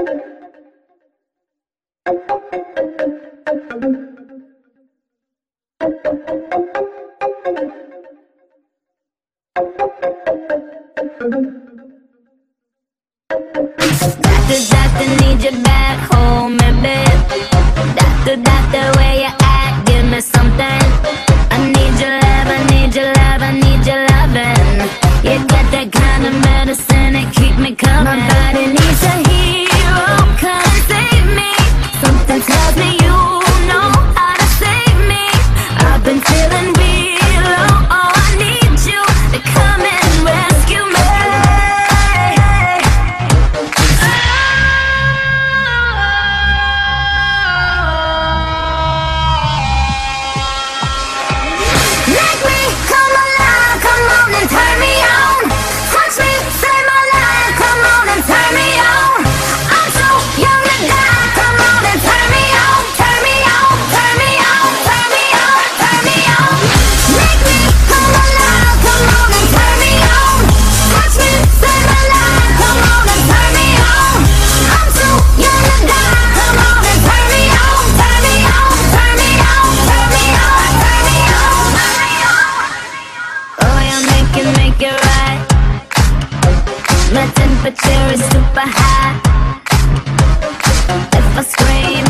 Doctor, doctor, need you back home. Doctor, doctor, where you at? Give me something. I need your love, I need your love, I need your loving. You got that kind of medicine that keep me coming. My body you're right. My temperature is super high. If I scream.